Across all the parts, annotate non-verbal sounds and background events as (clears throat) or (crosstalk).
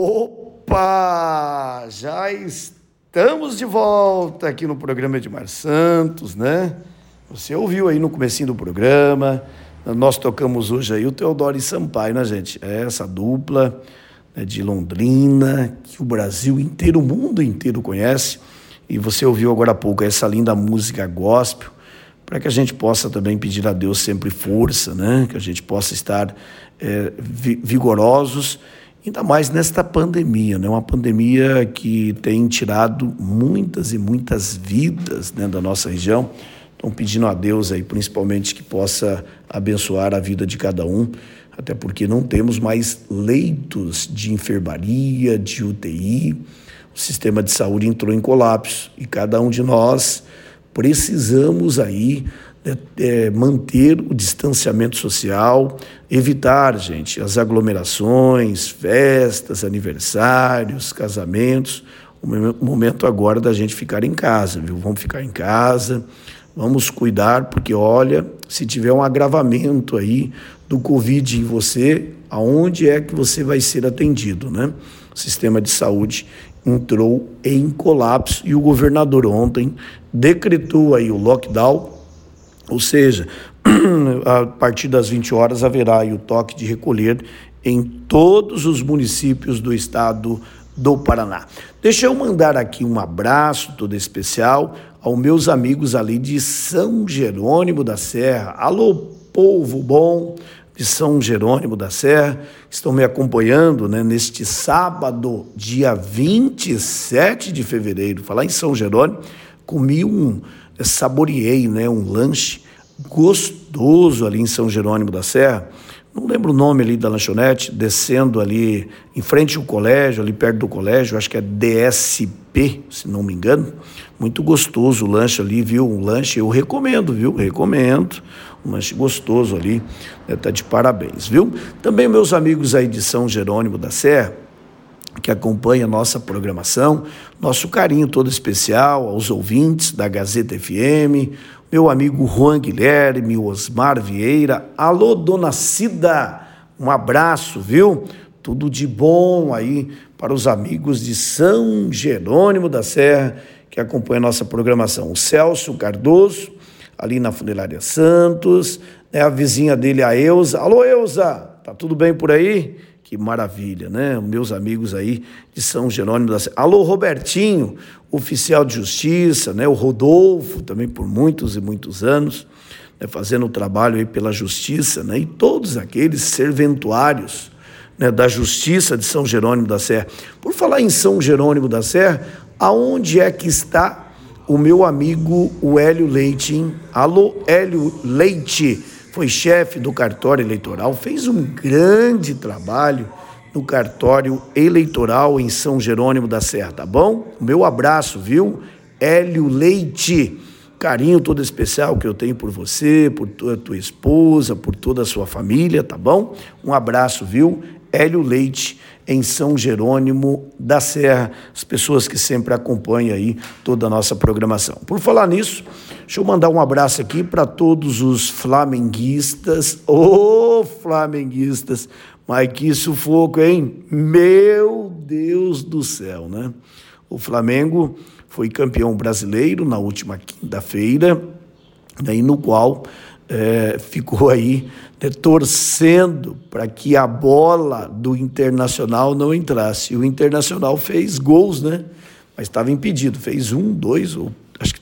Opa! Já estamos de volta aqui no programa Edmar Santos, né? Você ouviu aí no comecinho do programa, nós tocamos hoje aí o Teodoro e Sampaio, né, gente? É essa dupla né, de Londrina que o Brasil inteiro, o mundo inteiro conhece. E você ouviu agora há pouco essa linda música gospel, para que a gente possa também pedir a Deus sempre força, né? Que a gente possa estar é, vigorosos Ainda mais nesta pandemia, né? uma pandemia que tem tirado muitas e muitas vidas né, da nossa região. Então, pedindo a Deus aí, principalmente, que possa abençoar a vida de cada um, até porque não temos mais leitos de enfermaria, de UTI. O sistema de saúde entrou em colapso e cada um de nós precisamos aí é, manter o distanciamento social, evitar, gente, as aglomerações, festas, aniversários, casamentos. O momento agora da gente ficar em casa, viu? Vamos ficar em casa, vamos cuidar, porque olha, se tiver um agravamento aí do Covid em você, aonde é que você vai ser atendido, né? O sistema de saúde entrou em colapso e o governador ontem decretou aí o lockdown ou seja, (clears throat) a partir das 20 horas haverá o toque de recolher em todos os municípios do estado do Paraná. Deixa eu mandar aqui um abraço todo especial aos meus amigos ali de São Jerônimo da Serra. Alô, povo bom de São Jerônimo da Serra, estão me acompanhando né, neste sábado, dia 27 de fevereiro. Falar em São Jerônimo, comi um saboreei né, um lanche gostoso ali em São Jerônimo da Serra. Não lembro o nome ali da lanchonete, descendo ali em frente ao colégio, ali perto do colégio, acho que é DSP, se não me engano. Muito gostoso o lanche ali, viu? Um lanche, eu recomendo, viu? Recomendo. Um lanche gostoso ali, né? tá de parabéns, viu? Também meus amigos aí de São Jerônimo da Serra, que acompanha nossa programação. Nosso carinho todo especial aos ouvintes da Gazeta FM, meu amigo Juan Guilherme, Osmar Vieira. Alô, dona Cida, um abraço, viu? Tudo de bom aí para os amigos de São Jerônimo da Serra que acompanham a nossa programação. O Celso Cardoso, ali na Funerária Santos, né? a vizinha dele, a Eusa. Alô, Eusa, tá tudo bem por aí? Que maravilha, né? Meus amigos aí de São Jerônimo da Serra. Alô, Robertinho, oficial de justiça, né? O Rodolfo, também por muitos e muitos anos, né? fazendo o trabalho aí pela justiça, né? E todos aqueles serventuários né? da justiça de São Jerônimo da Serra. Por falar em São Jerônimo da Serra, aonde é que está o meu amigo o Hélio Leite? Hein? Alô, Hélio Leite foi chefe do cartório eleitoral, fez um grande trabalho no cartório eleitoral em São Jerônimo da Serra, tá bom? Meu abraço, viu? Hélio Leite. Carinho todo especial que eu tenho por você, por tua, tua esposa, por toda a sua família, tá bom? Um abraço, viu? Hélio Leite, em São Jerônimo da Serra, as pessoas que sempre acompanham aí toda a nossa programação. Por falar nisso, deixa eu mandar um abraço aqui para todos os flamenguistas. Ô, oh, flamenguistas! Mas que sufoco, hein? Meu Deus do céu, né? O Flamengo foi campeão brasileiro na última quinta-feira, né, no qual é, ficou aí né, torcendo para que a bola do Internacional não entrasse. O Internacional fez gols, né? Mas estava impedido. Fez um, dois, ou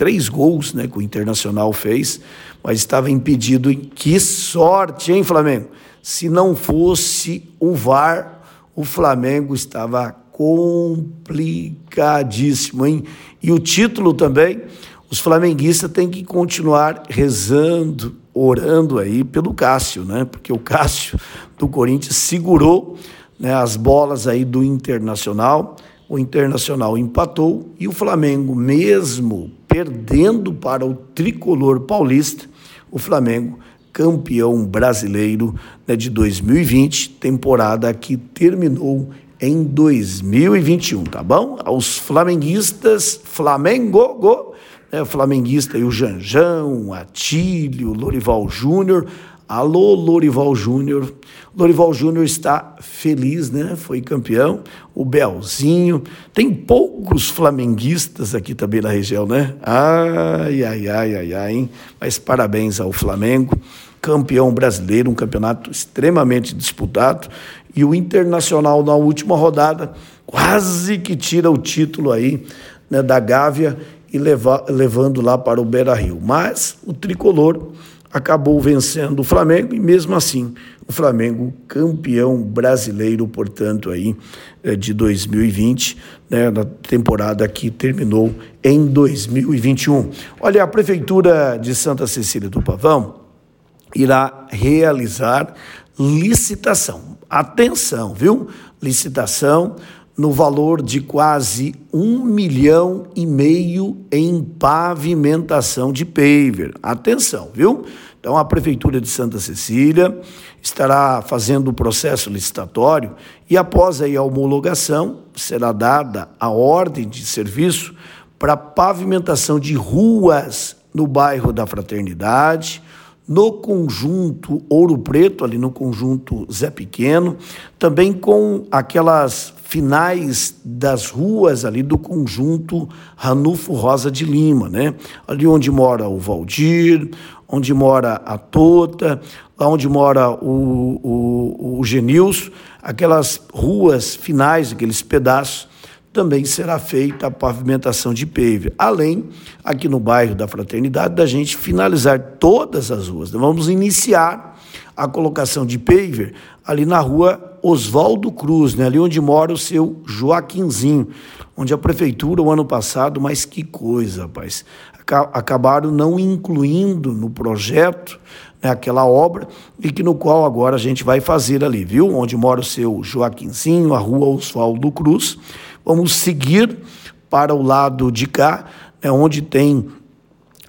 três gols né, que o Internacional fez, mas estava impedido. Que sorte, hein, Flamengo? Se não fosse o VAR, o Flamengo estava complicadíssimo, hein? E o título também, os flamenguistas têm que continuar rezando, orando aí pelo Cássio, né? Porque o Cássio do Corinthians segurou né, as bolas aí do Internacional. O Internacional empatou e o Flamengo, mesmo perdendo para o tricolor paulista, o Flamengo campeão brasileiro né, de 2020, temporada que terminou em 2021, tá bom? Aos flamenguistas, Flamengo, go, né, flamenguista e o Janjão, Atílio, Lorival Júnior. Alô, Lorival Júnior. Lorival Júnior está feliz, né? Foi campeão. O Belzinho. Tem poucos flamenguistas aqui também na região, né? Ai, ai, ai, ai, ai, hein? Mas parabéns ao Flamengo. Campeão brasileiro, um campeonato extremamente disputado. E o Internacional, na última rodada, quase que tira o título aí né, da Gávea e leva, levando lá para o Beira Rio. Mas o tricolor acabou vencendo o Flamengo e mesmo assim o Flamengo campeão brasileiro, portanto aí eh, de 2020, né, na temporada que terminou em 2021. Olha, a prefeitura de Santa Cecília do Pavão irá realizar licitação. Atenção, viu? Licitação no valor de quase um milhão e meio em pavimentação de paver. Atenção, viu? Então, a Prefeitura de Santa Cecília estará fazendo o processo licitatório e, após aí a homologação, será dada a ordem de serviço para pavimentação de ruas no bairro da Fraternidade, no conjunto Ouro Preto, ali no conjunto Zé Pequeno, também com aquelas finais das ruas ali do conjunto Ranulfo Rosa de Lima, né? Ali onde mora o Valdir, onde mora a Tota, lá onde mora o, o, o Genilson, aquelas ruas finais, aqueles pedaços também será feita a pavimentação de paver. Além, aqui no bairro da Fraternidade, da gente finalizar todas as ruas. Então, vamos iniciar a colocação de paver ali na rua Oswaldo Cruz, né? ali onde mora o seu Joaquinzinho, onde a prefeitura, o ano passado, mas que coisa, rapaz, acabaram não incluindo no projeto né, aquela obra e que no qual agora a gente vai fazer ali, viu? Onde mora o seu Joaquinzinho, a rua Oswaldo Cruz, Vamos seguir para o lado de cá, né, onde tem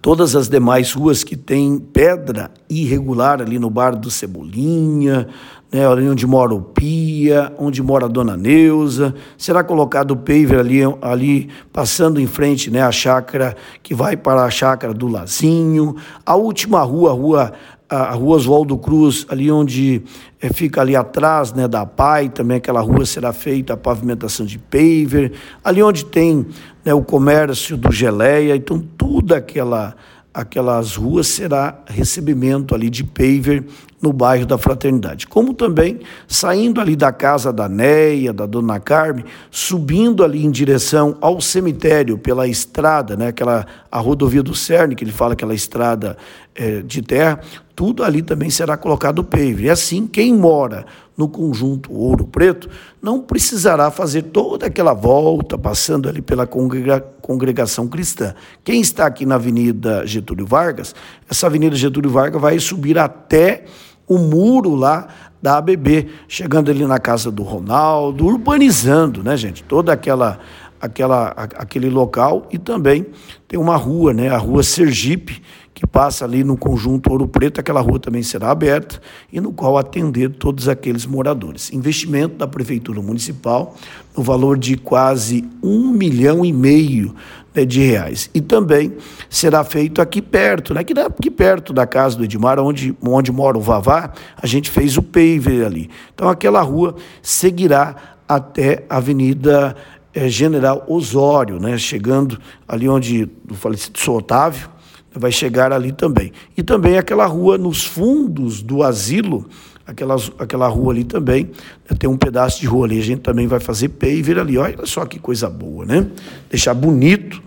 todas as demais ruas que tem pedra irregular ali no bar do Cebolinha, né, ali onde mora o Pia, onde mora a Dona Neuza, será colocado o paver ali, ali passando em frente né, a chácara que vai para a chácara do Lazinho, a última rua, a rua a rua Oswaldo Cruz, ali onde é, fica ali atrás né, da PAI, também aquela rua será feita a pavimentação de paver, ali onde tem né, o comércio do Geleia, então tudo aquela aquelas ruas será recebimento ali de paver no bairro da Fraternidade. Como também saindo ali da casa da Neia, da Dona Carme, subindo ali em direção ao cemitério pela estrada, né, aquela a rodovia do Cerne, que ele fala aquela estrada é, de terra, tudo ali também será colocado paver. E assim, quem mora no conjunto Ouro Preto não precisará fazer toda aquela volta, passando ali pela congrega congregação cristã. Quem está aqui na Avenida Getúlio Vargas, essa Avenida Getúlio Vargas vai subir até o muro lá da ABB, chegando ali na casa do Ronaldo, urbanizando, né, gente? Toda aquela aquela aquele local e também tem uma rua, né, a Rua Sergipe, que passa ali no conjunto Ouro Preto, aquela rua também será aberta e no qual atender todos aqueles moradores. Investimento da Prefeitura Municipal no valor de quase um milhão e meio né, de reais. E também será feito aqui perto, né, aqui, aqui perto da casa do Edmar, onde, onde mora o Vavá, a gente fez o paver ali. Então aquela rua seguirá até a Avenida eh, General Osório, né, chegando ali onde o falecido Sou Otávio, vai chegar ali também. E também aquela rua nos fundos do asilo, aquela, aquela rua ali também, né, tem um pedaço de rua ali, a gente também vai fazer paver ali. Olha só que coisa boa, né? Deixar bonito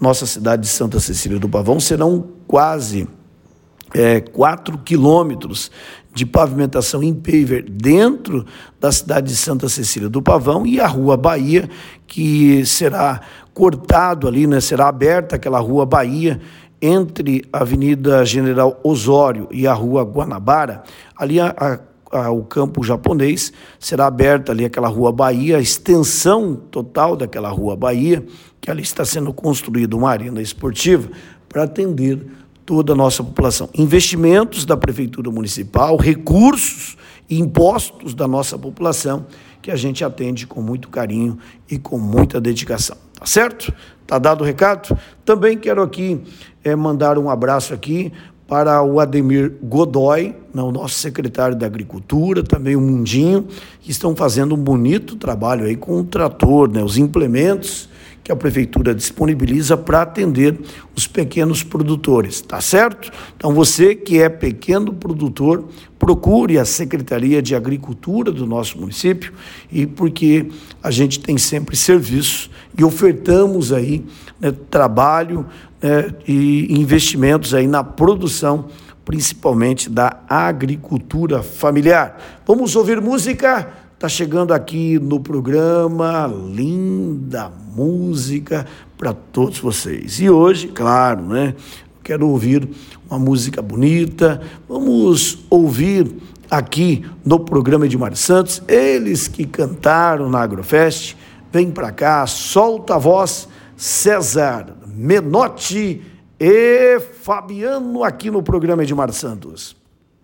nossa cidade de Santa Cecília do Pavão, serão quase é, 4 quilômetros de pavimentação em paver dentro da cidade de Santa Cecília do Pavão e a Rua Bahia, que será cortado ali, né, será aberta aquela Rua Bahia entre a Avenida General Osório e a Rua Guanabara, ali a, a, o campo japonês, será aberta ali aquela Rua Bahia, a extensão total daquela Rua Bahia, que ali está sendo construída uma arena esportiva para atender toda a nossa população. Investimentos da Prefeitura Municipal, recursos e impostos da nossa população, que a gente atende com muito carinho e com muita dedicação. Tá certo? Tá dado o recado? Também quero aqui é, mandar um abraço aqui para o Ademir Godoy, né, o nosso secretário da Agricultura, também o Mundinho, que estão fazendo um bonito trabalho aí com o trator, né, os implementos que a prefeitura disponibiliza para atender os pequenos produtores, tá certo? Então você que é pequeno produtor, procure a Secretaria de Agricultura do nosso município e porque a gente tem sempre serviço e ofertamos aí né, trabalho né, e investimentos aí na produção principalmente da agricultura familiar. Vamos ouvir música? Está chegando aqui no programa linda música para todos vocês. E hoje, claro, né? Quero ouvir uma música bonita. Vamos ouvir aqui no programa Edmar Santos, eles que cantaram na Agrofest. Vem para cá, solta a voz, César Menotti e Fabiano aqui no programa Edmar Santos.